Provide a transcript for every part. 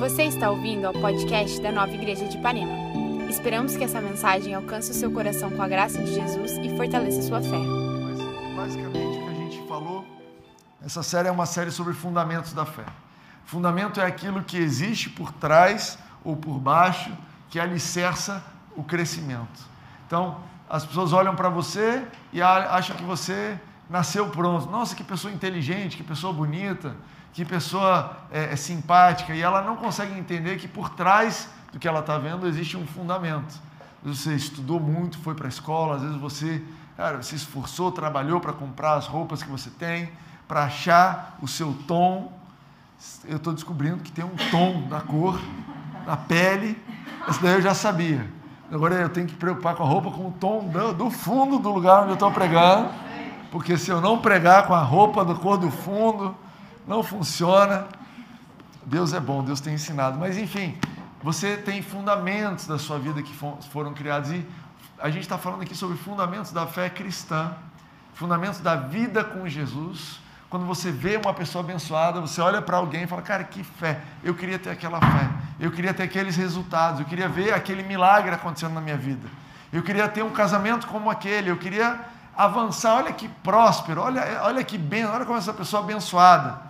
Você está ouvindo ao podcast da Nova Igreja de Ipanema. Esperamos que essa mensagem alcance o seu coração com a graça de Jesus e fortaleça sua fé. Basicamente, o que a gente falou, essa série é uma série sobre fundamentos da fé. Fundamento é aquilo que existe por trás ou por baixo, que alicerça o crescimento. Então, as pessoas olham para você e acham que você nasceu pronto. Nossa, que pessoa inteligente, que pessoa bonita, que pessoa é, é simpática. E ela não consegue entender que por trás do que ela está vendo existe um fundamento. Você estudou muito, foi para a escola, às vezes você cara, se esforçou, trabalhou para comprar as roupas que você tem, para achar o seu tom. Eu estou descobrindo que tem um tom da cor, da pele. Esse daí eu já sabia. Agora eu tenho que preocupar com a roupa, com o tom do fundo do lugar onde eu estou pregando. Porque se eu não pregar com a roupa da cor do fundo, não funciona. Deus é bom, Deus tem ensinado. Mas enfim, você tem fundamentos da sua vida que foram criados. E a gente está falando aqui sobre fundamentos da fé cristã, fundamentos da vida com Jesus. Quando você vê uma pessoa abençoada, você olha para alguém e fala: Cara, que fé! Eu queria ter aquela fé. Eu queria ter aqueles resultados. Eu queria ver aquele milagre acontecendo na minha vida. Eu queria ter um casamento como aquele. Eu queria avançar. Olha que próspero. Olha, olha que bem. Olha como essa pessoa abençoada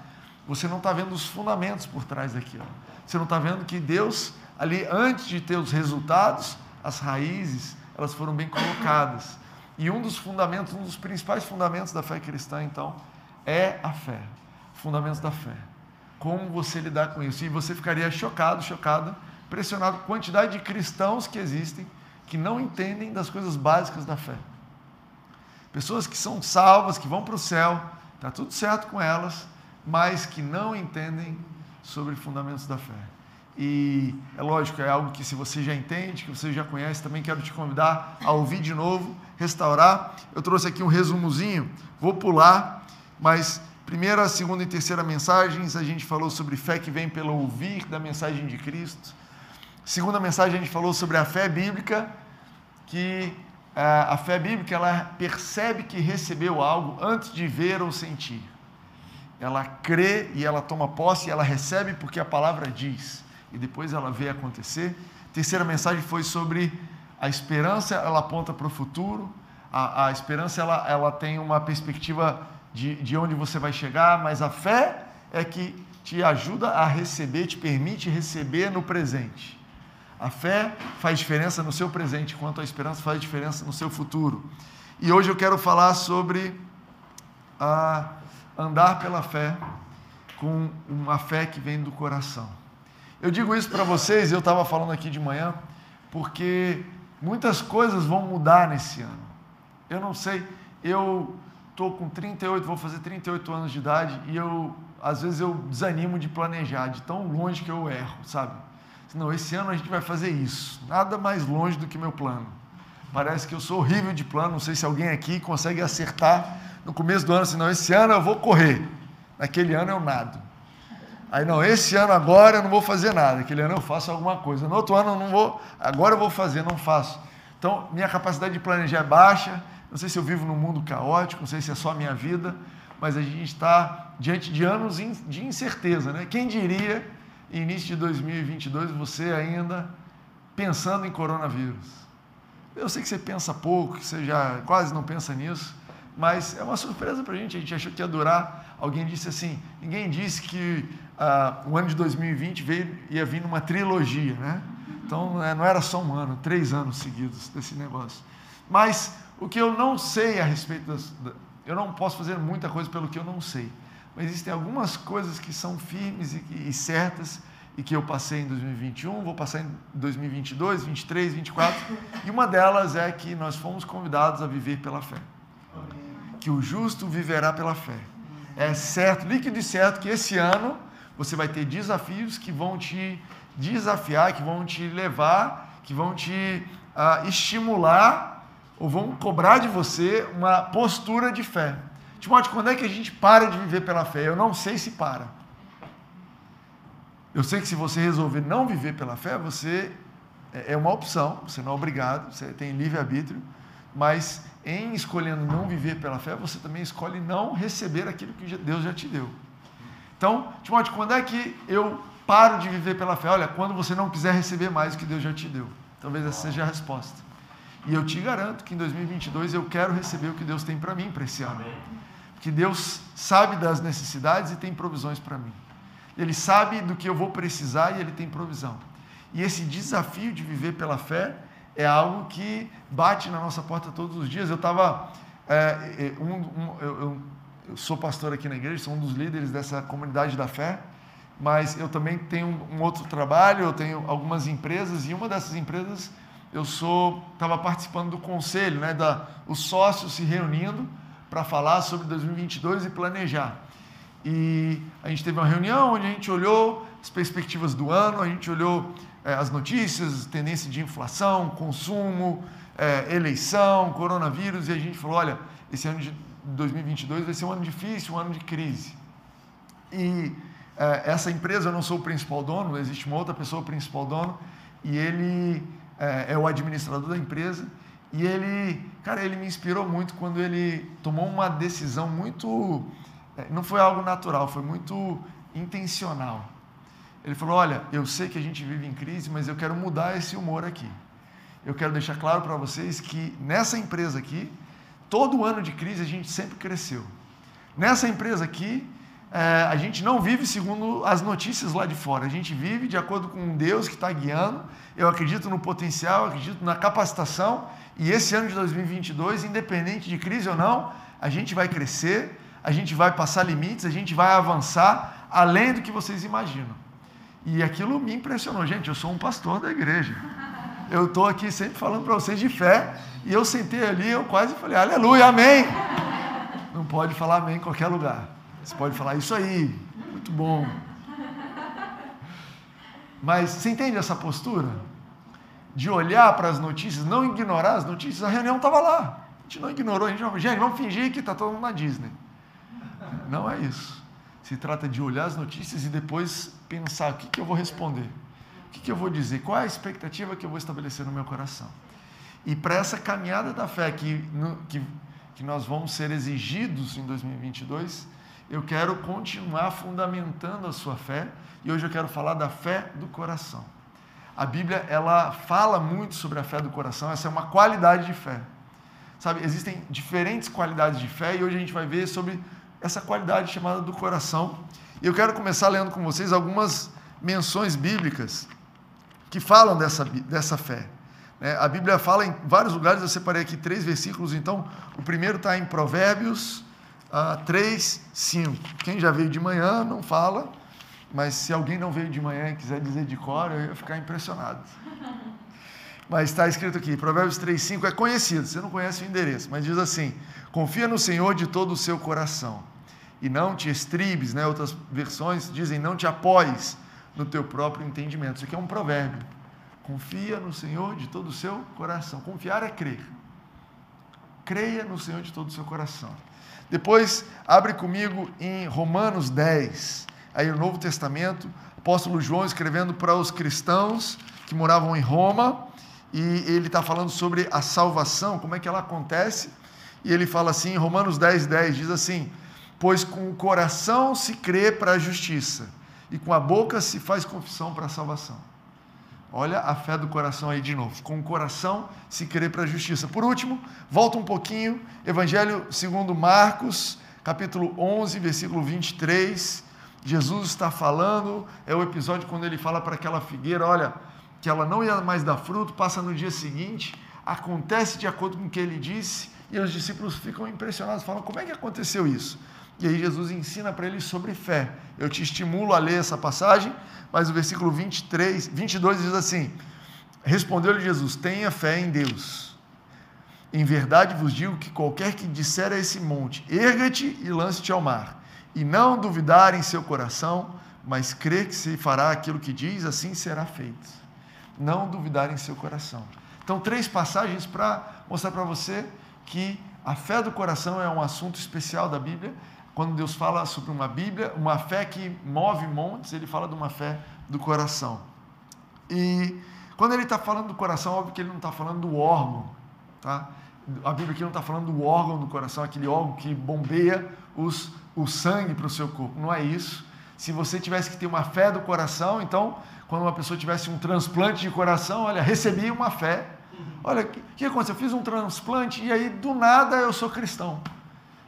você não está vendo os fundamentos por trás daquilo. Você não está vendo que Deus, ali, antes de ter os resultados, as raízes, elas foram bem colocadas. E um dos fundamentos, um dos principais fundamentos da fé cristã, então, é a fé. Fundamentos da fé. Como você lidar com isso? E você ficaria chocado, chocada, pressionado com a quantidade de cristãos que existem que não entendem das coisas básicas da fé. Pessoas que são salvas, que vão para o céu, está tudo certo com elas, mas que não entendem sobre fundamentos da fé. E é lógico, é algo que se você já entende, que você já conhece, também quero te convidar a ouvir de novo, restaurar. Eu trouxe aqui um resumozinho, vou pular, mas primeira, segunda e terceira mensagens, a gente falou sobre fé que vem pelo ouvir da mensagem de Cristo. Segunda mensagem, a gente falou sobre a fé bíblica, que eh, a fé bíblica ela percebe que recebeu algo antes de ver ou sentir ela crê e ela toma posse e ela recebe porque a palavra diz. E depois ela vê acontecer. terceira mensagem foi sobre a esperança, ela aponta para o futuro. A, a, esperança, ela, ela tem uma perspectiva de, de onde você vai chegar, mas a fé é que te ajuda a receber, te permite receber no presente. A fé faz diferença no seu presente, enquanto a esperança faz diferença no seu futuro. E hoje eu quero falar sobre a andar pela fé com uma fé que vem do coração. Eu digo isso para vocês, eu estava falando aqui de manhã, porque muitas coisas vão mudar nesse ano. Eu não sei, eu estou com 38, vou fazer 38 anos de idade e eu, às vezes, eu desanimo de planejar, de tão longe que eu erro, sabe? Não, esse ano a gente vai fazer isso. Nada mais longe do que meu plano. Parece que eu sou horrível de plano, não sei se alguém aqui consegue acertar no começo do ano assim, não, esse ano eu vou correr, naquele ano eu nado. Aí não, esse ano agora eu não vou fazer nada, aquele ano eu faço alguma coisa. No outro ano eu não vou, agora eu vou fazer, não faço. Então, minha capacidade de planejar é baixa. Não sei se eu vivo num mundo caótico, não sei se é só a minha vida, mas a gente está diante de anos de incerteza, né? Quem diria, início de 2022, você ainda pensando em coronavírus? Eu sei que você pensa pouco, que você já quase não pensa nisso, mas é uma surpresa para a gente. A gente achou que ia durar. Alguém disse assim: ninguém disse que ah, o ano de 2020 veio, ia vir numa trilogia, né? Então é, não era só um ano, três anos seguidos desse negócio. Mas o que eu não sei a respeito das. Eu não posso fazer muita coisa pelo que eu não sei. Mas existem algumas coisas que são firmes e, e certas e que eu passei em 2021, vou passar em 2022, 23, 24. E uma delas é que nós fomos convidados a viver pela fé que o justo viverá pela fé. É certo, líquido e certo que esse ano você vai ter desafios que vão te desafiar, que vão te levar, que vão te uh, estimular ou vão cobrar de você uma postura de fé. Timóteo, quando é que a gente para de viver pela fé? Eu não sei se para. Eu sei que se você resolver não viver pela fé, você é, é uma opção, você não é obrigado, você tem livre-arbítrio, mas em escolhendo não viver pela fé, você também escolhe não receber aquilo que Deus já te deu. Então, Timóteo, quando é que eu paro de viver pela fé? Olha, quando você não quiser receber mais do que Deus já te deu. Talvez essa seja a resposta. E eu te garanto que em 2022 eu quero receber o que Deus tem para mim para esse ano. Porque Deus sabe das necessidades e tem provisões para mim. Ele sabe do que eu vou precisar e ele tem provisão. E esse desafio de viver pela fé é algo que bate na nossa porta todos os dias. Eu estava. É, um, um, eu, eu, eu, sou pastor aqui na igreja, sou um dos líderes dessa comunidade da fé, mas eu também tenho um, um outro trabalho, eu tenho algumas empresas, e uma dessas empresas eu sou estava participando do conselho, né, da, os sócios se reunindo para falar sobre 2022 e planejar. E a gente teve uma reunião onde a gente olhou as perspectivas do ano, a gente olhou é, as notícias, tendência de inflação, consumo, é, eleição, coronavírus, e a gente falou: olha, esse ano de 2022 vai ser um ano difícil, um ano de crise. E é, essa empresa, eu não sou o principal dono, existe uma outra pessoa, o principal dono, e ele é, o administrador da empresa. E ele, cara, ele me inspirou muito quando ele tomou uma decisão muito. Não foi algo natural, foi muito intencional. Ele falou: Olha, eu sei que a gente vive em crise, mas eu quero mudar esse humor aqui. Eu quero deixar claro para vocês que nessa empresa aqui, todo ano de crise a gente sempre cresceu. Nessa empresa aqui, é, a gente não vive segundo as notícias lá de fora, a gente vive de acordo com Deus que está guiando. Eu acredito no potencial, acredito na capacitação, e esse ano de 2022, independente de crise ou não, a gente vai crescer, a gente vai passar limites, a gente vai avançar além do que vocês imaginam. E aquilo me impressionou. Gente, eu sou um pastor da igreja. Eu estou aqui sempre falando para vocês de fé. E eu sentei ali, eu quase falei, aleluia, amém. Não pode falar amém em qualquer lugar. Você pode falar isso aí, muito bom. Mas você entende essa postura? De olhar para as notícias, não ignorar as notícias. A reunião estava lá. A gente não ignorou, a gente falou, gente, vamos fingir que está todo mundo na Disney. Não é isso. Se trata de olhar as notícias e depois pensar o que, que eu vou responder, o que, que eu vou dizer, qual é a expectativa que eu vou estabelecer no meu coração. E para essa caminhada da fé que, no, que, que nós vamos ser exigidos em 2022, eu quero continuar fundamentando a sua fé e hoje eu quero falar da fé do coração. A Bíblia ela fala muito sobre a fé do coração, essa é uma qualidade de fé. Sabe, existem diferentes qualidades de fé e hoje a gente vai ver sobre essa qualidade chamada do coração. E eu quero começar lendo com vocês algumas menções bíblicas que falam dessa, dessa fé. É, a Bíblia fala em vários lugares, eu separei aqui três versículos, então o primeiro está em Provérbios uh, 3, 5. Quem já veio de manhã não fala, mas se alguém não veio de manhã e quiser dizer de cor, eu ia ficar impressionado. Mas está escrito aqui, Provérbios 3, 5 é conhecido, você não conhece o endereço, mas diz assim: Confia no Senhor de todo o seu coração e não te estribes, né? outras versões dizem não te apoies no teu próprio entendimento. Isso aqui é um provérbio. Confia no Senhor de todo o seu coração. Confiar é crer. Creia no Senhor de todo o seu coração. Depois, abre comigo em Romanos 10, aí o Novo Testamento, apóstolo João escrevendo para os cristãos que moravam em Roma, e ele está falando sobre a salvação, como é que ela acontece, e ele fala assim, em Romanos 10, 10, diz assim: Pois com o coração se crê para a justiça, e com a boca se faz confissão para a salvação. Olha a fé do coração aí de novo. Com o coração se crê para a justiça. Por último, volta um pouquinho, Evangelho segundo Marcos, capítulo 11, versículo 23. Jesus está falando, é o episódio quando ele fala para aquela figueira, olha, que ela não ia mais dar fruto, passa no dia seguinte, acontece de acordo com o que ele disse, e os discípulos ficam impressionados, falam: como é que aconteceu isso? E aí Jesus ensina para eles sobre fé. Eu te estimulo a ler essa passagem, mas o versículo 23, 22 diz assim: Respondeu-lhe Jesus: Tenha fé em Deus. Em verdade vos digo que qualquer que disser a esse monte: Erga-te e lance-te ao mar, e não duvidar em seu coração, mas crer que se fará aquilo que diz, assim será feito. Não duvidar em seu coração. Então, três passagens para mostrar para você que a fé do coração é um assunto especial da Bíblia. Quando Deus fala sobre uma Bíblia, uma fé que move montes, ele fala de uma fé do coração. E quando ele está falando do coração, óbvio que ele não está falando do órgão, tá? A Bíblia aqui não está falando do órgão do coração, aquele órgão que bombeia os, o sangue para o seu corpo. Não é isso. se você tivesse que ter uma fé do coração, então, quando uma pessoa tivesse um transplante de coração, olha, recebi uma fé. Olha, o que, que aconteceu? Eu fiz um transplante e aí, do nada, eu sou cristão.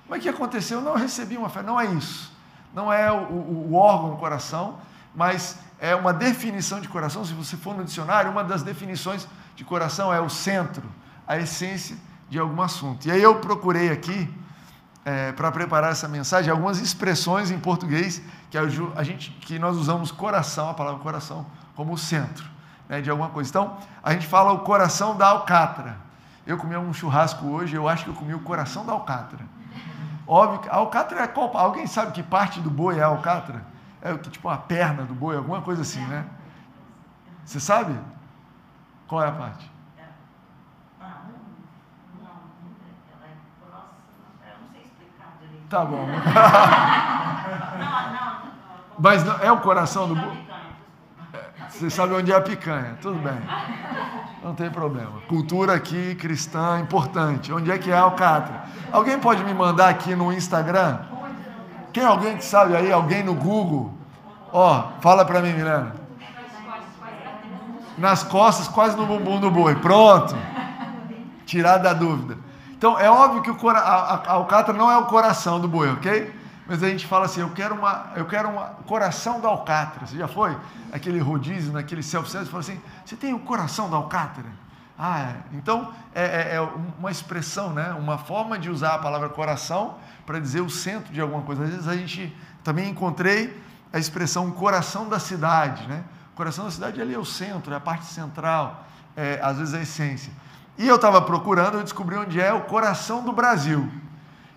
Mas o que aconteceu? Não, eu recebi uma fé. Não é isso. Não é o, o, o órgão, o coração, mas é uma definição de coração. Se você for no dicionário, uma das definições de coração é o centro, a essência de algum assunto. E aí eu procurei aqui, é, para preparar essa mensagem, algumas expressões em português que a gente que nós usamos coração, a palavra coração, como centro né, de alguma coisa. Então, a gente fala o coração da alcatra. Eu comi um churrasco hoje, eu acho que eu comi o coração da alcatra. Óbvio a alcatra é qual? Alguém sabe que parte do boi é alcatra? É tipo uma perna do boi, alguma coisa assim, né? Você sabe? Qual é a parte? Tá bom. Mas não, é o coração do boi? Você sabe onde é a picanha, tudo bem. Não tem problema. Cultura aqui cristã importante. Onde é que é a alcatra? Alguém pode me mandar aqui no Instagram? Quem alguém que sabe aí? Alguém no Google? Ó, fala para mim, Milena. Nas costas, quase no bumbum do boi. Pronto. Tirar da dúvida. Então, é óbvio que o cora... a, a alcatra não é o coração do boi, ok? Mas a gente fala assim, eu quero uma, eu quero um coração da alcatra. Você já foi aquele rodízio, naquele self-service, fala assim, você tem o coração da alcatra? Ah, é. então é, é, é, uma expressão, né? uma forma de usar a palavra coração para dizer o centro de alguma coisa. Às vezes a gente também encontrei a expressão coração da cidade. Né? O coração da cidade ali é o centro, é a parte central, é, às vezes a essência. E eu estava procurando, eu descobri onde é o coração do Brasil.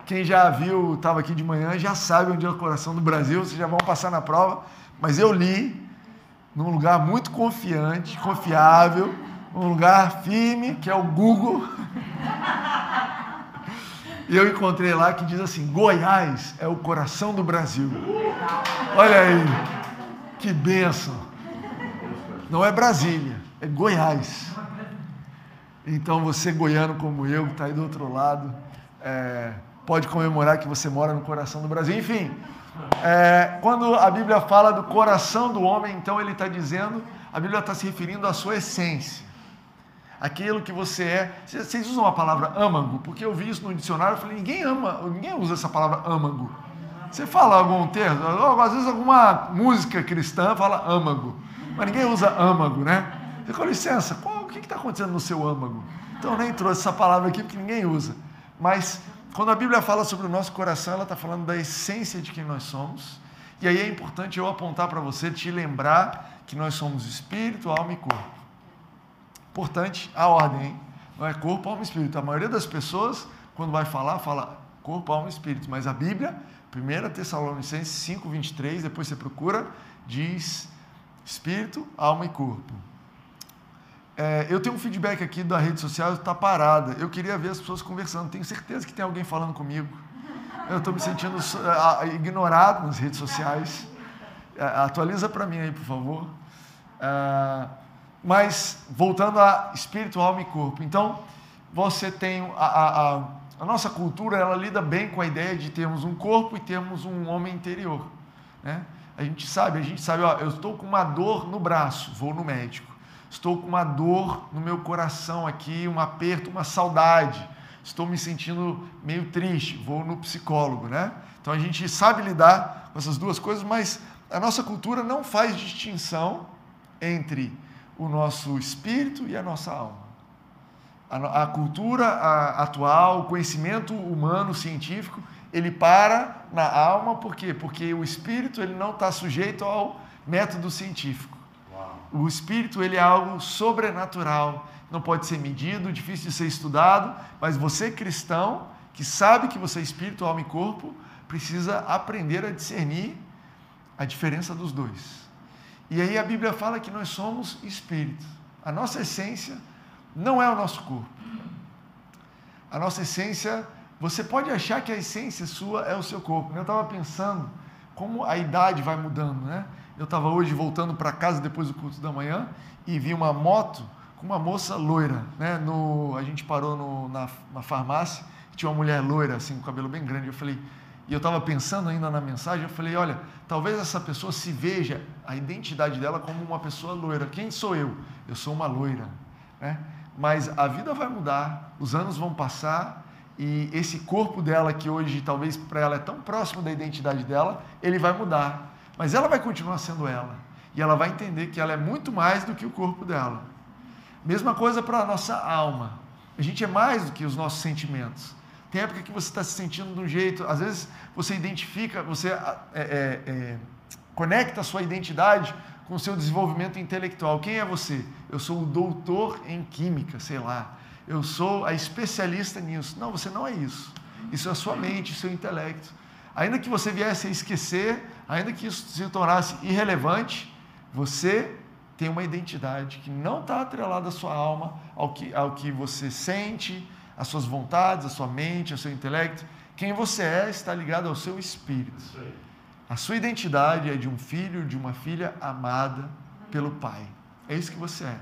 Quem já viu, estava aqui de manhã, já sabe onde é o coração do Brasil, vocês já vão passar na prova. Mas eu li num lugar muito confiante, confiável, um lugar firme, que é o Google. E eu encontrei lá que diz assim: Goiás é o coração do Brasil. Olha aí, que benção. Não é Brasília, é Goiás. Então você, goiano como eu, que está aí do outro lado, é, pode comemorar que você mora no coração do Brasil. Enfim, é, quando a Bíblia fala do coração do homem, então ele está dizendo, a Bíblia está se referindo à sua essência. Aquilo que você é. Vocês usam a palavra âmago? Porque eu vi isso no dicionário e falei, ninguém ama, ninguém usa essa palavra âmago. Você fala algum termo? Às vezes alguma música cristã fala âmago, mas ninguém usa âmago, né? Você com licença, qual, o que está acontecendo no seu âmago? Então eu nem trouxe essa palavra aqui porque ninguém usa. Mas quando a Bíblia fala sobre o nosso coração, ela está falando da essência de quem nós somos. E aí é importante eu apontar para você, te lembrar que nós somos espírito, alma e corpo. Importante a ordem, hein? Não é corpo, alma e espírito. A maioria das pessoas, quando vai falar, fala corpo, alma e espírito. Mas a Bíblia, 1 Tessalonicenses 5, 23, depois você procura, diz espírito, alma e corpo. É, eu tenho um feedback aqui da rede social, está parada. Eu queria ver as pessoas conversando. Tenho certeza que tem alguém falando comigo. Eu estou me sentindo ignorado nas redes sociais. É, atualiza para mim aí, por favor. É, mas, voltando a espírito, alma e corpo. Então, você tem. A, a, a, nossa cultura, ela lida bem com a ideia de termos um corpo e termos um homem interior. Né? A gente sabe, a gente sabe, ó, eu estou com uma dor no braço, vou no médico estou com uma dor no meu coração aqui, um aperto, uma saudade, estou me sentindo meio triste, vou no psicólogo, né? Então a gente sabe lidar com essas duas coisas, mas a nossa cultura não faz distinção entre o nosso espírito e a nossa alma. A, a cultura a, atual, o conhecimento humano, científico, ele para na alma, por quê? Porque o espírito ele não está sujeito ao método científico. O espírito ele é algo sobrenatural, não pode ser medido, difícil de ser estudado, mas você cristão que sabe que você é espírito, alma e corpo, precisa aprender a discernir a diferença dos dois. E aí a Bíblia fala que nós somos espírito. A nossa essência não é o nosso corpo. A nossa essência, você pode achar que a essência sua é o seu corpo. Eu estava pensando como a idade vai mudando, né? Eu estava hoje voltando para casa depois do culto da manhã e vi uma moto com uma moça loira. Né? No, a gente parou no, na, na farmácia, tinha uma mulher loira, assim, com cabelo bem grande. Eu falei, e eu estava pensando ainda na mensagem, eu falei, olha, talvez essa pessoa se veja a identidade dela como uma pessoa loira. Quem sou eu? Eu sou uma loira. Né? Mas a vida vai mudar, os anos vão passar e esse corpo dela, que hoje talvez para ela é tão próximo da identidade dela, ele vai mudar. Mas ela vai continuar sendo ela. E ela vai entender que ela é muito mais do que o corpo dela. Mesma coisa para a nossa alma. A gente é mais do que os nossos sentimentos. Tem época que você está se sentindo de um jeito, às vezes você identifica, você é, é, é, conecta a sua identidade com o seu desenvolvimento intelectual. Quem é você? Eu sou o doutor em química, sei lá. Eu sou a especialista nisso. Não, você não é isso. Isso é a sua mente, seu intelecto. Ainda que você viesse a esquecer, ainda que isso se tornasse irrelevante, você tem uma identidade que não está atrelada à sua alma, ao que, ao que você sente, às suas vontades, à sua mente, ao seu intelecto. Quem você é está ligado ao seu espírito. A sua identidade é de um filho, de uma filha amada pelo Pai. É isso que você é.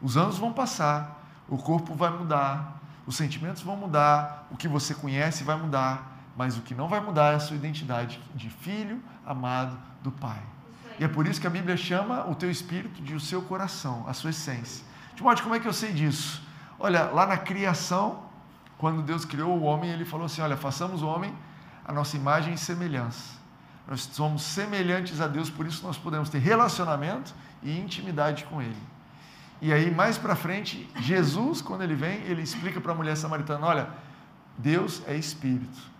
Os anos vão passar, o corpo vai mudar, os sentimentos vão mudar, o que você conhece vai mudar, mas o que não vai mudar é a sua identidade de filho amado do Pai. E é por isso que a Bíblia chama o teu espírito de o seu coração, a sua essência. Timóteo, como é que eu sei disso? Olha, lá na criação, quando Deus criou o homem, ele falou assim: Olha, façamos o homem a nossa imagem e semelhança. Nós somos semelhantes a Deus, por isso nós podemos ter relacionamento e intimidade com Ele. E aí, mais para frente, Jesus, quando ele vem, ele explica para a mulher samaritana: Olha, Deus é espírito.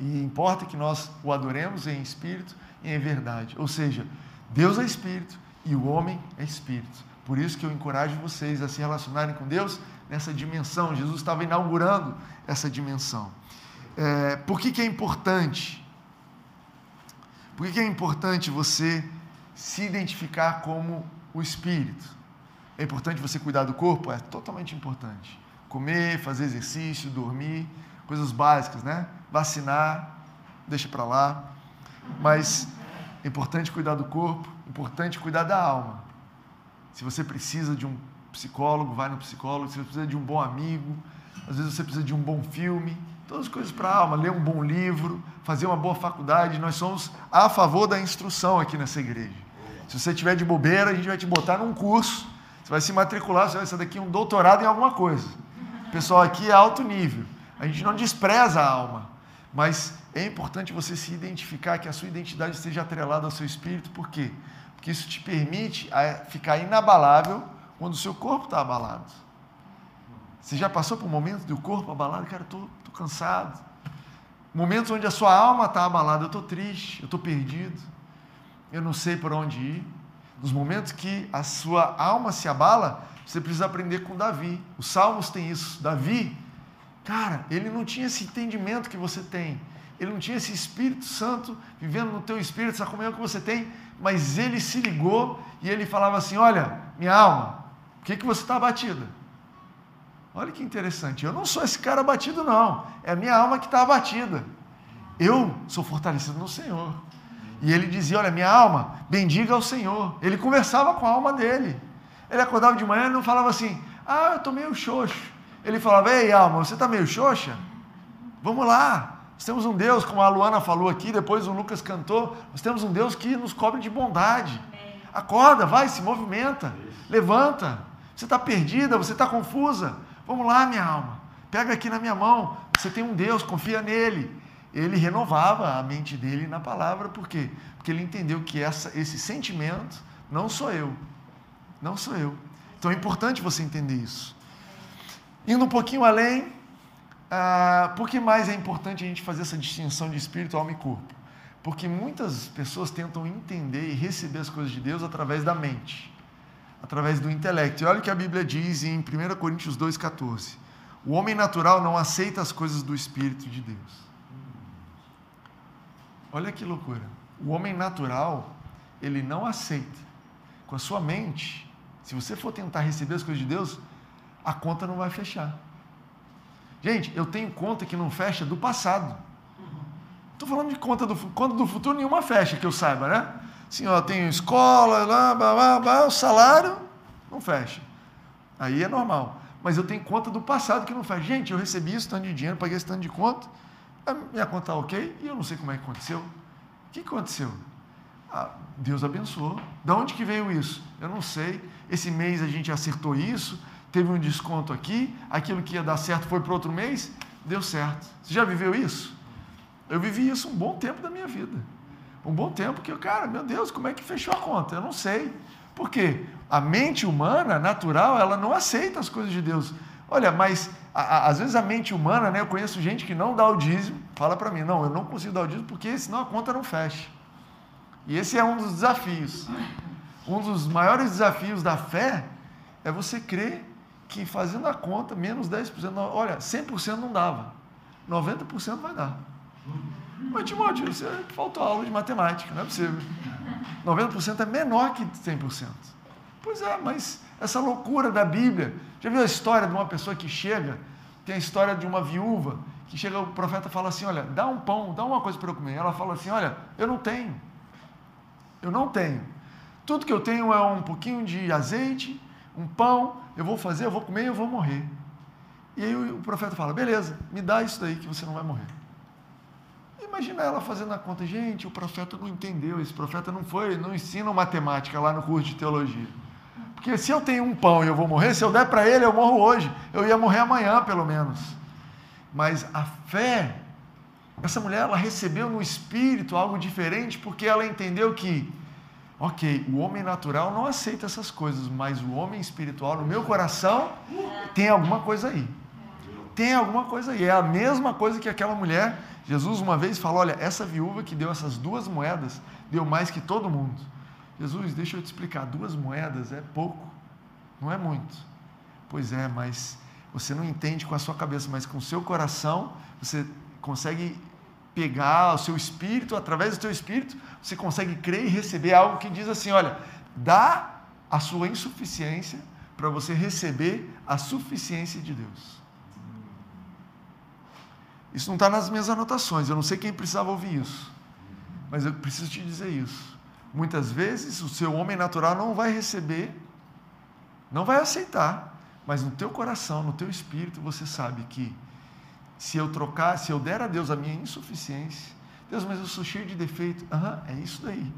E importa que nós o adoremos em espírito e em verdade. Ou seja, Deus é espírito e o homem é espírito. Por isso que eu encorajo vocês a se relacionarem com Deus nessa dimensão. Jesus estava inaugurando essa dimensão. É, por que, que é importante? Por que, que é importante você se identificar como o espírito? É importante você cuidar do corpo? É totalmente importante. Comer, fazer exercício, dormir, coisas básicas, né? Vacinar, deixa para lá. Mas é importante cuidar do corpo, é importante cuidar da alma. Se você precisa de um psicólogo, vai no psicólogo. Se você precisa de um bom amigo, às vezes você precisa de um bom filme, todas as coisas para a alma, ler um bom livro, fazer uma boa faculdade. Nós somos a favor da instrução aqui nessa igreja. Se você tiver de bobeira, a gente vai te botar num curso, você vai se matricular, você vai ser daqui um doutorado em alguma coisa. O pessoal aqui é alto nível. A gente não despreza a alma, mas é importante você se identificar, que a sua identidade esteja atrelada ao seu espírito, por quê? Porque isso te permite ficar inabalável quando o seu corpo está abalado. Você já passou por um momento do corpo abalado? Cara, estou cansado. Momentos onde a sua alma está abalada, eu estou triste, eu estou perdido, eu não sei por onde ir. Nos momentos que a sua alma se abala, você precisa aprender com Davi. Os salmos têm isso. Davi, cara, ele não tinha esse entendimento que você tem ele não tinha esse Espírito Santo vivendo no teu espírito, essa comunhão que você tem, mas ele se ligou e ele falava assim: Olha, minha alma, por que, que você está abatida? Olha que interessante, eu não sou esse cara abatido, não, é a minha alma que está abatida. Eu sou fortalecido no Senhor. E ele dizia: Olha, minha alma, bendiga ao Senhor. Ele conversava com a alma dele. Ele acordava de manhã e não falava assim: Ah, eu estou meio xoxo. Ele falava: Ei, alma, você está meio xoxa? Vamos lá, nós temos um Deus, como a Luana falou aqui, depois o Lucas cantou, nós temos um Deus que nos cobre de bondade. Acorda, vai, se movimenta, levanta. Você está perdida, você está confusa. Vamos lá, minha alma. Pega aqui na minha mão. Você tem um Deus, confia nele. Ele renovava a mente dele na palavra, por quê? Porque ele entendeu que essa, esse sentimento não sou eu. Não sou eu. Então é importante você entender isso. Indo um pouquinho além, ah, por que mais é importante a gente fazer essa distinção de espírito, alma e corpo? Porque muitas pessoas tentam entender e receber as coisas de Deus através da mente, através do intelecto. E olha o que a Bíblia diz em 1 Coríntios 2,14: O homem natural não aceita as coisas do Espírito de Deus. Olha que loucura. O homem natural, ele não aceita. Com a sua mente, se você for tentar receber as coisas de Deus, a conta não vai fechar. Gente, eu tenho conta que não fecha do passado. Estou falando de conta do, conta do futuro, nenhuma fecha que eu saiba, né? Assim, ó, tenho escola, lá, blá, blá, blá, o salário não fecha. Aí é normal. Mas eu tenho conta do passado que não fecha. Gente, eu recebi isso tanto de dinheiro, paguei esse tanto de conta, A minha conta está ok e eu não sei como é que aconteceu. O que aconteceu? Ah, Deus abençoou. Da onde que veio isso? Eu não sei. Esse mês a gente acertou isso, teve um desconto aqui, aquilo que ia dar certo foi para outro mês, deu certo. Você já viveu isso? Eu vivi isso um bom tempo da minha vida. Um bom tempo que eu, cara, meu Deus, como é que fechou a conta? Eu não sei. Por quê? A mente humana, natural, ela não aceita as coisas de Deus. Olha, mas a, a, às vezes a mente humana, né? Eu conheço gente que não dá o dízimo, fala para mim, não, eu não consigo dar o dízimo porque senão a conta não fecha. E esse é um dos desafios. Um dos maiores desafios da fé é você crer que fazendo a conta, menos 10%, olha, 100% não dava, 90% vai dar. Mas, Timóteo, você faltou aula de matemática, não é possível. 90% é menor que 100%. Pois é, mas essa loucura da Bíblia. Já viu a história de uma pessoa que chega? Tem a história de uma viúva que chega, o profeta fala assim: Olha, dá um pão, dá uma coisa para eu comer. Ela fala assim: Olha, eu não tenho. Eu não tenho. Tudo que eu tenho é um pouquinho de azeite, um pão, eu vou fazer, eu vou comer e eu vou morrer. E aí o profeta fala: Beleza, me dá isso daí que você não vai morrer. Imagina ela fazendo a conta, gente, o profeta não entendeu, esse profeta não foi, não ensina matemática lá no curso de teologia. Porque se eu tenho um pão e eu vou morrer, se eu der para ele, eu morro hoje. Eu ia morrer amanhã, pelo menos. Mas a fé, essa mulher, ela recebeu no espírito algo diferente, porque ela entendeu que, ok, o homem natural não aceita essas coisas, mas o homem espiritual, no meu coração, tem alguma coisa aí. Tem alguma coisa aí. É a mesma coisa que aquela mulher Jesus uma vez falou: Olha, essa viúva que deu essas duas moedas deu mais que todo mundo. Jesus, deixa eu te explicar: duas moedas é pouco, não é muito. Pois é, mas você não entende com a sua cabeça, mas com o seu coração você consegue pegar o seu espírito, através do teu espírito, você consegue crer e receber algo que diz assim: olha, dá a sua insuficiência para você receber a suficiência de Deus. Isso não está nas minhas anotações, eu não sei quem precisava ouvir isso, mas eu preciso te dizer isso. Muitas vezes o seu homem natural não vai receber, não vai aceitar, mas no teu coração, no teu espírito, você sabe que se eu trocar, se eu der a Deus a minha insuficiência, Deus, mas eu sou cheio de defeito, aham, é isso daí.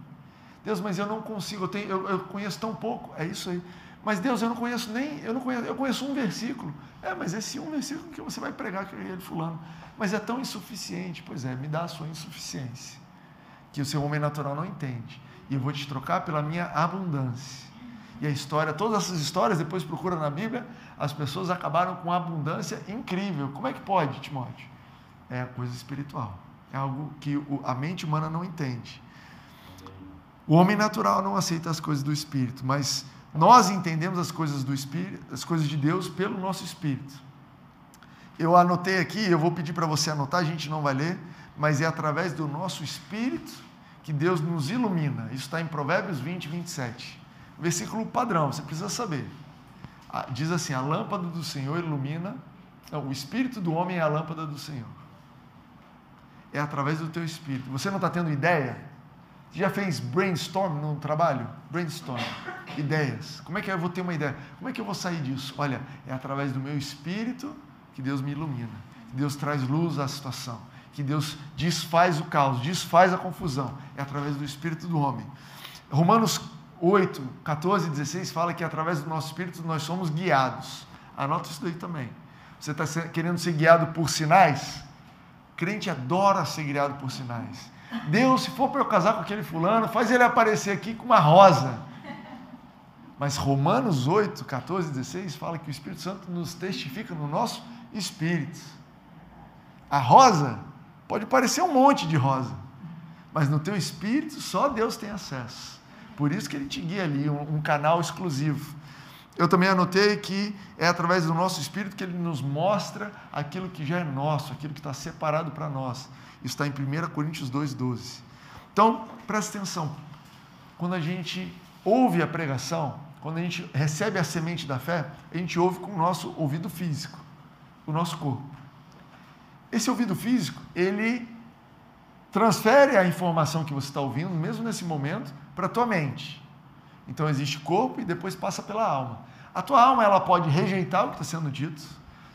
Deus, mas eu não consigo, eu, tenho, eu, eu conheço tão pouco, é isso aí. Mas Deus, eu não conheço nem, eu não conheço, eu conheço um versículo. É, mas esse um versículo que você vai pregar que de fulano. Mas é tão insuficiente. Pois é, me dá a sua insuficiência. Que o seu homem natural não entende. E eu vou te trocar pela minha abundância. E a história, todas essas histórias, depois procura na Bíblia, as pessoas acabaram com uma abundância incrível. Como é que pode, Timóteo? É coisa espiritual. É algo que a mente humana não entende. O homem natural não aceita as coisas do espírito, mas nós entendemos as coisas do Espírito, as coisas de Deus pelo nosso Espírito. Eu anotei aqui, eu vou pedir para você anotar, a gente não vai ler, mas é através do nosso Espírito que Deus nos ilumina. Isso está em Provérbios 20, 27. Versículo padrão, você precisa saber. Ah, diz assim: a lâmpada do Senhor ilumina, não, o Espírito do homem é a lâmpada do Senhor. É através do teu Espírito. Você não está tendo ideia? Já fez brainstorm no trabalho? Brainstorm. Ideias. Como é que eu vou ter uma ideia? Como é que eu vou sair disso? Olha, é através do meu espírito que Deus me ilumina. Que Deus traz luz à situação. Que Deus desfaz o caos, desfaz a confusão. É através do espírito do homem. Romanos 8, 14 e 16 fala que através do nosso espírito nós somos guiados. Anota isso daí também. Você está querendo ser guiado por sinais? crente adora ser guiado por sinais. Deus, se for para eu casar com aquele fulano, faz ele aparecer aqui com uma rosa. Mas Romanos 8, 14 16 fala que o Espírito Santo nos testifica no nosso espírito. A rosa pode parecer um monte de rosa, mas no teu espírito só Deus tem acesso. Por isso que ele te guia ali, um, um canal exclusivo. Eu também anotei que é através do nosso espírito que ele nos mostra aquilo que já é nosso, aquilo que está separado para nós. Isso está em 1 Coríntios 2,12. Então, presta atenção. Quando a gente ouve a pregação, quando a gente recebe a semente da fé, a gente ouve com o nosso ouvido físico, o nosso corpo. Esse ouvido físico, ele transfere a informação que você está ouvindo, mesmo nesse momento, para a tua mente. Então existe corpo e depois passa pela alma. A tua alma ela pode rejeitar o que está sendo dito,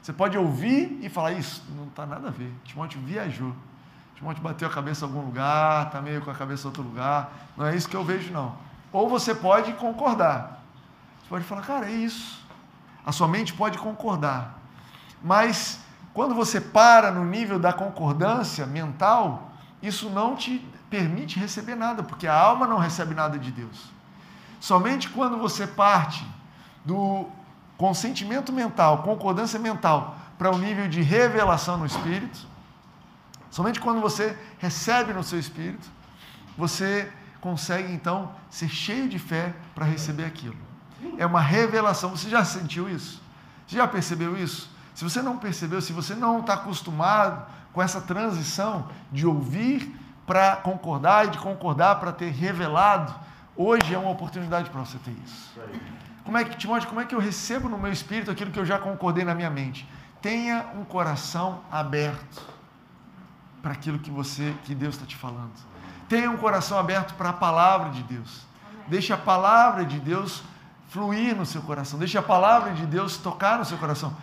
Você pode ouvir e falar, isso não está nada a ver. Timóteo viajou. Timóteo bateu a cabeça em algum lugar, está meio com a cabeça em outro lugar. Não é isso que eu vejo, não. Ou você pode concordar. Você pode falar, cara, é isso. A sua mente pode concordar. Mas quando você para no nível da concordância mental, isso não te permite receber nada, porque a alma não recebe nada de Deus. Somente quando você parte do consentimento mental, concordância mental, para um nível de revelação no espírito, somente quando você recebe no seu espírito, você consegue então ser cheio de fé para receber aquilo. É uma revelação. Você já sentiu isso? Você já percebeu isso? Se você não percebeu, se você não está acostumado com essa transição de ouvir para concordar e de concordar para ter revelado, hoje é uma oportunidade para você ter isso. Como é que, Timóteo, como é que eu recebo no meu espírito aquilo que eu já concordei na minha mente? Tenha um coração aberto para aquilo que você, que Deus está te falando. Tenha um coração aberto para a palavra de Deus. Deixe a palavra de Deus fluir no seu coração. Deixe a palavra de Deus tocar no seu coração.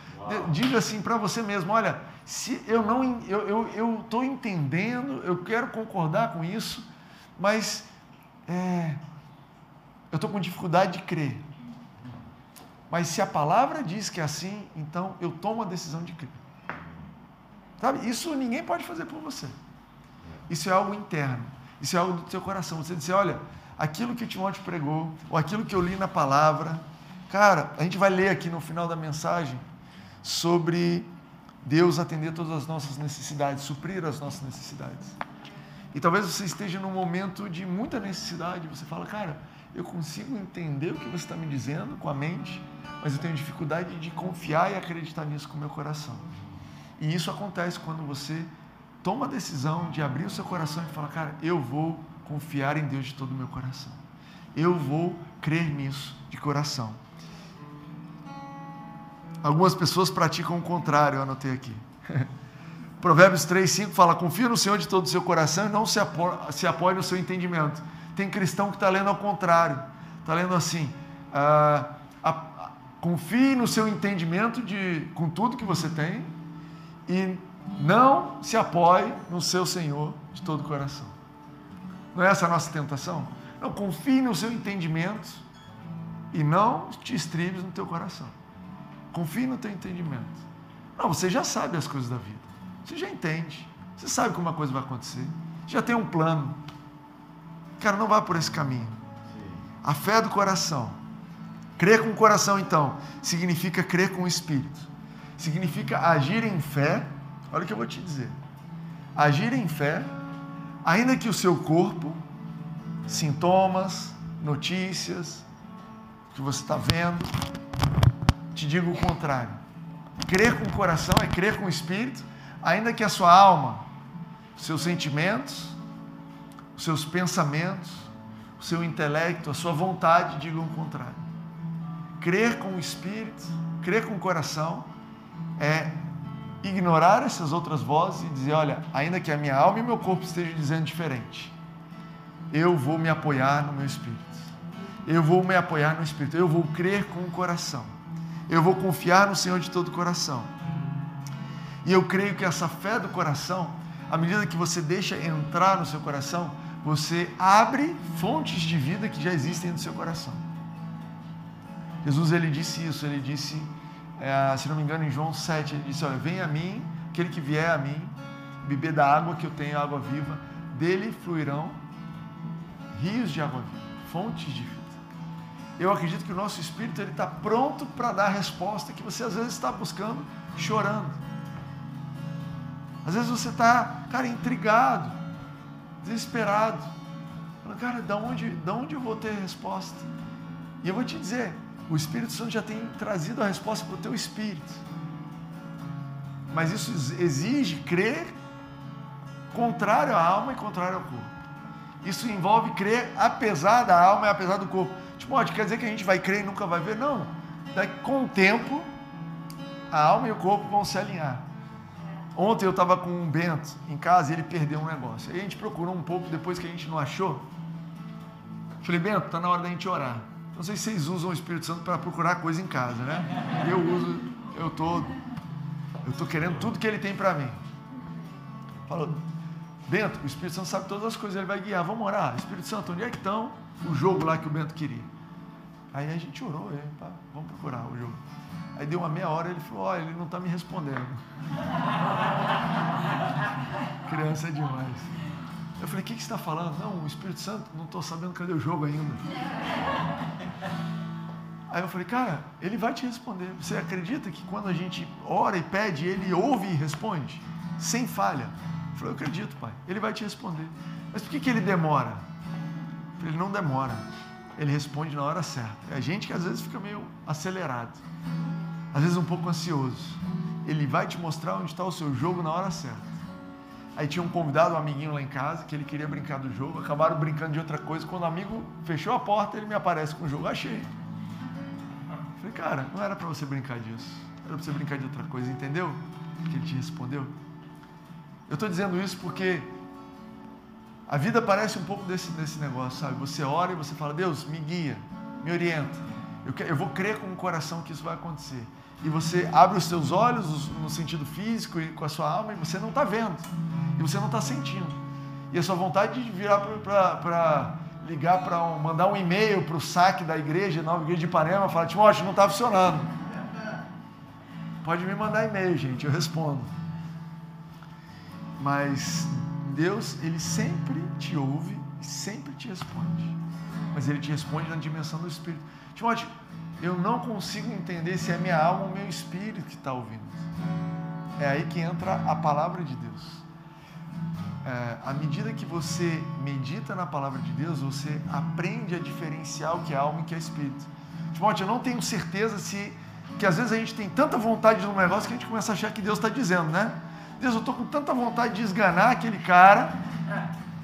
Diga assim para você mesmo: olha, se eu não eu estou entendendo, eu quero concordar com isso, mas é, eu estou com dificuldade de crer. Mas se a palavra diz que é assim, então eu tomo a decisão de crer. Sabe? Isso ninguém pode fazer por você. Isso é algo interno. Isso é algo do teu coração. Você dizer, olha, aquilo que Timóteo pregou, ou aquilo que eu li na palavra. Cara, a gente vai ler aqui no final da mensagem sobre Deus atender todas as nossas necessidades, suprir as nossas necessidades. E talvez você esteja num momento de muita necessidade. Você fala, cara, eu consigo entender o que você está me dizendo com a mente, mas eu tenho dificuldade de confiar e acreditar nisso com o meu coração. E isso acontece quando você toma a decisão de abrir o seu coração e falar, cara, eu vou confiar em Deus de todo o meu coração. Eu vou crer nisso de coração. Algumas pessoas praticam o contrário, eu anotei aqui. Provérbios 3, 5 fala: confia no Senhor de todo o seu coração e não se apoie, se apoie no seu entendimento. Tem cristão que está lendo ao contrário, está lendo assim: ah, a, a, confie no seu entendimento de, com tudo que você tem e não se apoie no seu Senhor de todo o coração. Não é essa a nossa tentação? Não, confie no seu entendimento e não te estribes no teu coração. Confie no teu entendimento. Não, você já sabe as coisas da vida. Você já entende. Você sabe como uma coisa vai acontecer. Já tem um plano. Cara, não vá por esse caminho. A fé do coração. Crer com o coração, então, significa crer com o espírito. Significa agir em fé. Olha o que eu vou te dizer. Agir em fé, ainda que o seu corpo, sintomas, notícias, que você está vendo, te diga o contrário. Crer com o coração é crer com o espírito, ainda que a sua alma, seus sentimentos, os seus pensamentos, o seu intelecto, a sua vontade digam o contrário. Crer com o espírito, crer com o coração é ignorar essas outras vozes e dizer: olha, ainda que a minha alma e meu corpo estejam dizendo diferente, eu vou me apoiar no meu espírito. Eu vou me apoiar no espírito. Eu vou crer com o coração. Eu vou confiar no Senhor de todo o coração. E eu creio que essa fé do coração, à medida que você deixa entrar no seu coração, você abre fontes de vida que já existem no seu coração. Jesus ele disse isso, ele disse, é, se não me engano, em João 7, ele disse: Olha, vem a mim, aquele que vier a mim, beber da água que eu tenho, água viva, dele fluirão rios de água viva, fontes de vida. Eu acredito que o nosso espírito ele está pronto para dar a resposta que você às vezes está buscando, chorando. Às vezes você está, cara, intrigado, desesperado. Falando, cara, da onde, da onde eu vou ter a resposta? E eu vou te dizer, o Espírito Santo já tem trazido a resposta para o teu espírito. Mas isso exige crer contrário à alma e contrário ao corpo. Isso envolve crer apesar da alma e apesar do corpo. Timóteo, quer dizer que a gente vai crer e nunca vai ver? Não. Daí, com o tempo, a alma e o corpo vão se alinhar. Ontem eu estava com um Bento em casa e ele perdeu um negócio. Aí a gente procurou um pouco, depois que a gente não achou. Falei, Bento, está na hora da gente orar. Não sei se vocês usam o Espírito Santo para procurar coisa em casa, né? Eu uso, eu todo. Eu estou querendo tudo que ele tem para mim. Falou, Bento, o Espírito Santo sabe todas as coisas, ele vai guiar. Vamos orar. Espírito Santo, onde é que estão o jogo lá que o Bento queria? Aí a gente orou, aí, pá, vamos procurar o jogo. Aí deu uma meia hora ele falou, olha, ele não está me respondendo. Criança é demais. Eu falei, o que, que você está falando? Não, o Espírito Santo, não estou sabendo cadê o jogo ainda. Aí eu falei, cara, ele vai te responder. Você acredita que quando a gente ora e pede, ele ouve e responde? Sem falha. Eu falei, eu acredito, pai. Ele vai te responder. Mas por que, que ele demora? Ele não demora. Ele responde na hora certa. É a gente que às vezes fica meio acelerado. Às vezes um pouco ansioso. Ele vai te mostrar onde está o seu jogo na hora certa. Aí tinha um convidado, um amiguinho lá em casa, que ele queria brincar do jogo. Acabaram brincando de outra coisa. Quando o amigo fechou a porta, ele me aparece com o jogo. Achei. Falei, cara, não era para você brincar disso. Era para você brincar de outra coisa. Entendeu? Que ele te respondeu. Eu estou dizendo isso porque a vida parece um pouco desse, desse negócio, sabe? Você ora e você fala, Deus, me guia, me orienta. Eu, eu vou crer com o coração que isso vai acontecer. E você abre os seus olhos no sentido físico e com a sua alma e você não está vendo. E você não está sentindo. E a sua vontade de virar para ligar para um, mandar um e-mail para o saque da igreja, nova igreja de Ipanema, falar, Timóteo, não está funcionando. Pode me mandar e-mail, gente, eu respondo. Mas Deus, Ele sempre te ouve e sempre te responde. Mas Ele te responde na dimensão do Espírito. Timóteo, eu não consigo entender se é minha alma ou meu espírito que está ouvindo. É aí que entra a palavra de Deus. É, à medida que você medita na palavra de Deus, você aprende a diferenciar o que é alma e o que é espírito. Timóteo, eu não tenho certeza se. que às vezes a gente tem tanta vontade de um negócio que a gente começa a achar que Deus está dizendo, né? Deus, eu estou com tanta vontade de esganar aquele cara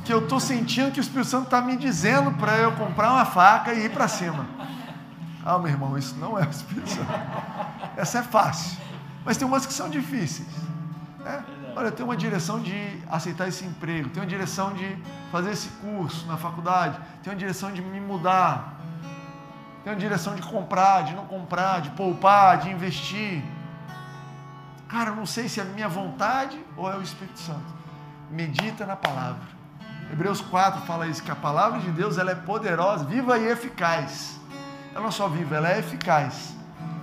que eu estou sentindo que o Espírito Santo está me dizendo para eu comprar uma faca e ir para cima. Ah, meu irmão, isso não é o Espírito Santo. Essa é fácil. Mas tem umas que são difíceis. Né? Olha, eu tenho uma direção de aceitar esse emprego, tenho uma direção de fazer esse curso na faculdade, tenho uma direção de me mudar, tenho uma direção de comprar, de não comprar, de poupar, de investir. Cara, eu não sei se é a minha vontade ou é o Espírito Santo. Medita na palavra. Hebreus 4 fala isso, que a palavra de Deus ela é poderosa, viva e eficaz. Ela não só viva, ela é eficaz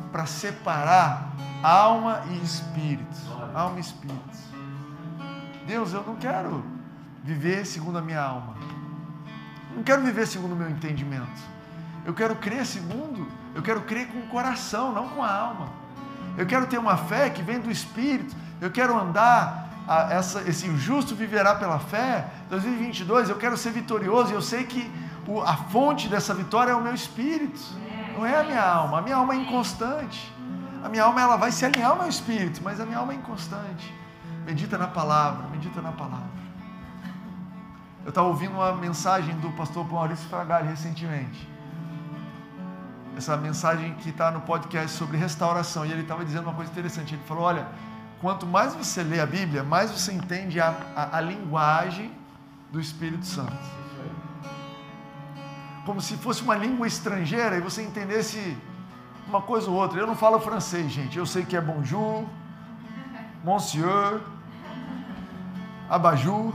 para separar alma e espírito. Alma e espírito. Deus, eu não quero viver segundo a minha alma. Não quero viver segundo o meu entendimento. Eu quero crer segundo, eu quero crer com o coração, não com a alma. Eu quero ter uma fé que vem do Espírito. Eu quero andar, a, essa, esse justo viverá pela fé. 2022, eu quero ser vitorioso e eu sei que o, a fonte dessa vitória é o meu Espírito. Não é a minha alma. A minha alma é inconstante. A minha alma ela vai se alinhar ao meu espírito, mas a minha alma é inconstante. Medita na palavra, medita na palavra. Eu estava ouvindo uma mensagem do pastor Maurício Fragale recentemente essa mensagem que está no podcast sobre restauração, e ele estava dizendo uma coisa interessante. Ele falou: olha, quanto mais você lê a Bíblia, mais você entende a, a, a linguagem do Espírito Santo. Como se fosse uma língua estrangeira e você entendesse uma coisa ou outra. Eu não falo francês, gente. Eu sei que é bonjour, monsieur, abajur.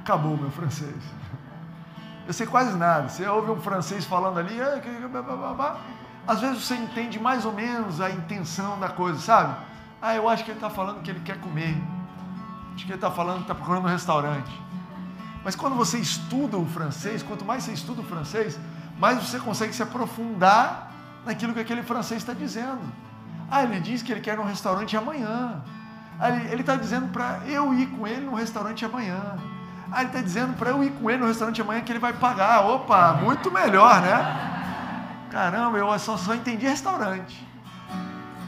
Acabou meu francês. Eu sei quase nada. Você ouve um francês falando ali, às vezes você entende mais ou menos a intenção da coisa, sabe? Ah, eu acho que ele está falando que ele quer comer. Acho que ele está falando que está procurando um restaurante. Mas quando você estuda o francês, quanto mais você estuda o francês, mais você consegue se aprofundar naquilo que aquele francês está dizendo. Ah, ele diz que ele quer um restaurante amanhã. Ah, ele está dizendo para eu ir com ele no restaurante amanhã. Ah, ele está dizendo para eu ir com ele no restaurante amanhã que ele vai pagar. Opa, muito melhor, né? Caramba, eu só, só entendi restaurante.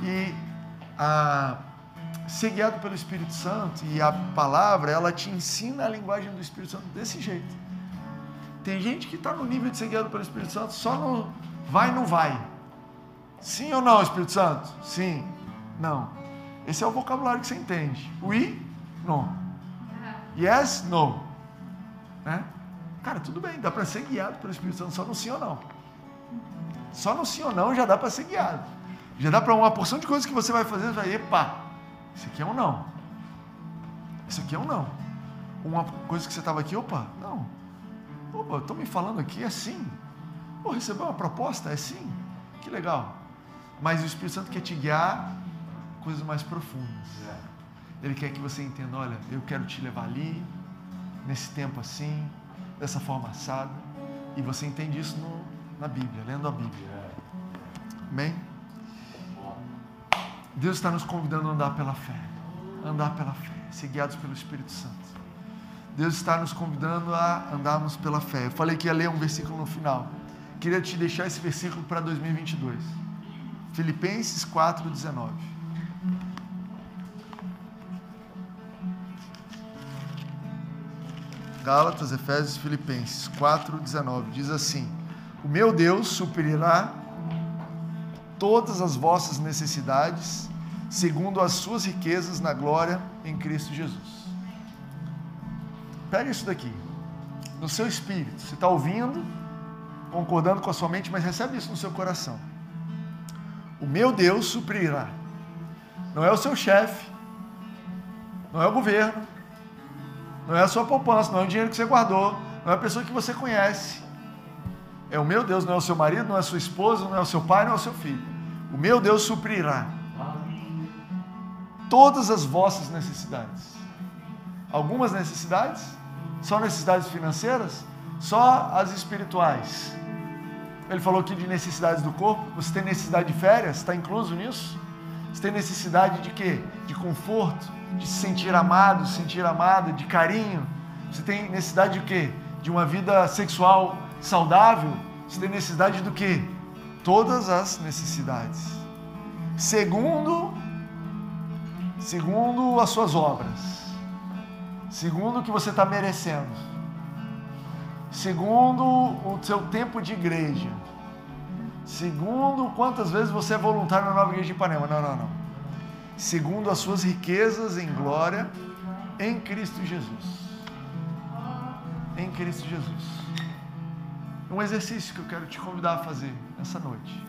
E a, ser guiado pelo Espírito Santo e a palavra, ela te ensina a linguagem do Espírito Santo desse jeito. Tem gente que está no nível de ser guiado pelo Espírito Santo só no vai, não vai. Sim ou não, Espírito Santo? Sim. Não. Esse é o vocabulário que você entende. Oui, não. Yes, no. Né? Cara, tudo bem, dá para ser guiado pelo Espírito Santo só no sim ou não. Só no sim ou não já dá para ser guiado. Já dá para uma porção de coisas que você vai fazer, vai, epa, isso aqui é um não. Isso aqui é um não. Uma coisa que você estava aqui, opa, não. Opa, estão me falando aqui é sim. Pô, recebeu uma proposta, é sim. Que legal. Mas o Espírito Santo quer te guiar coisas mais profundas. Ele quer que você entenda, olha, eu quero te levar ali, nesse tempo assim, dessa forma assada. E você entende isso no, na Bíblia, lendo a Bíblia. Amém? Deus está nos convidando a andar pela fé. Andar pela fé, ser guiados pelo Espírito Santo. Deus está nos convidando a andarmos pela fé. Eu falei que ia ler um versículo no final. Queria te deixar esse versículo para 2022. Filipenses 4:19. Gálatas, Efésios, Filipenses 4:19 diz assim: O meu Deus suprirá todas as vossas necessidades, segundo as suas riquezas na glória em Cristo Jesus. Pega isso daqui, no seu espírito. Você está ouvindo, concordando com a sua mente, mas recebe isso no seu coração. O meu Deus suprirá. Não é o seu chefe, não é o governo, não é a sua poupança, não é o dinheiro que você guardou, não é a pessoa que você conhece. É o meu Deus, não é o seu marido, não é a sua esposa, não é o seu pai, não é o seu filho. O meu Deus suprirá todas as vossas necessidades. Algumas necessidades, só necessidades financeiras, só as espirituais. Ele falou aqui de necessidades do corpo. Você tem necessidade de férias? Está incluso nisso? Você tem necessidade de quê? De conforto, de se sentir amado, se sentir amada, de carinho. Você tem necessidade de quê? De uma vida sexual saudável. Você tem necessidade do quê? todas as necessidades, segundo segundo as suas obras, segundo o que você está merecendo, segundo o seu tempo de igreja, segundo quantas vezes você é voluntário na nova igreja de Ipanema. Não, não, não. Segundo as suas riquezas em glória em Cristo Jesus. Em Cristo Jesus um exercício que eu quero te convidar a fazer nessa noite.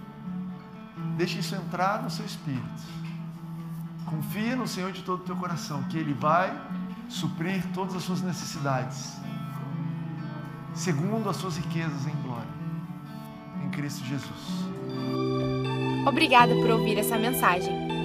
Deixe isso entrar no seu espírito. Confia no Senhor de todo o teu coração, que Ele vai suprir todas as suas necessidades, segundo as suas riquezas em glória, em Cristo Jesus. Obrigada por ouvir essa mensagem.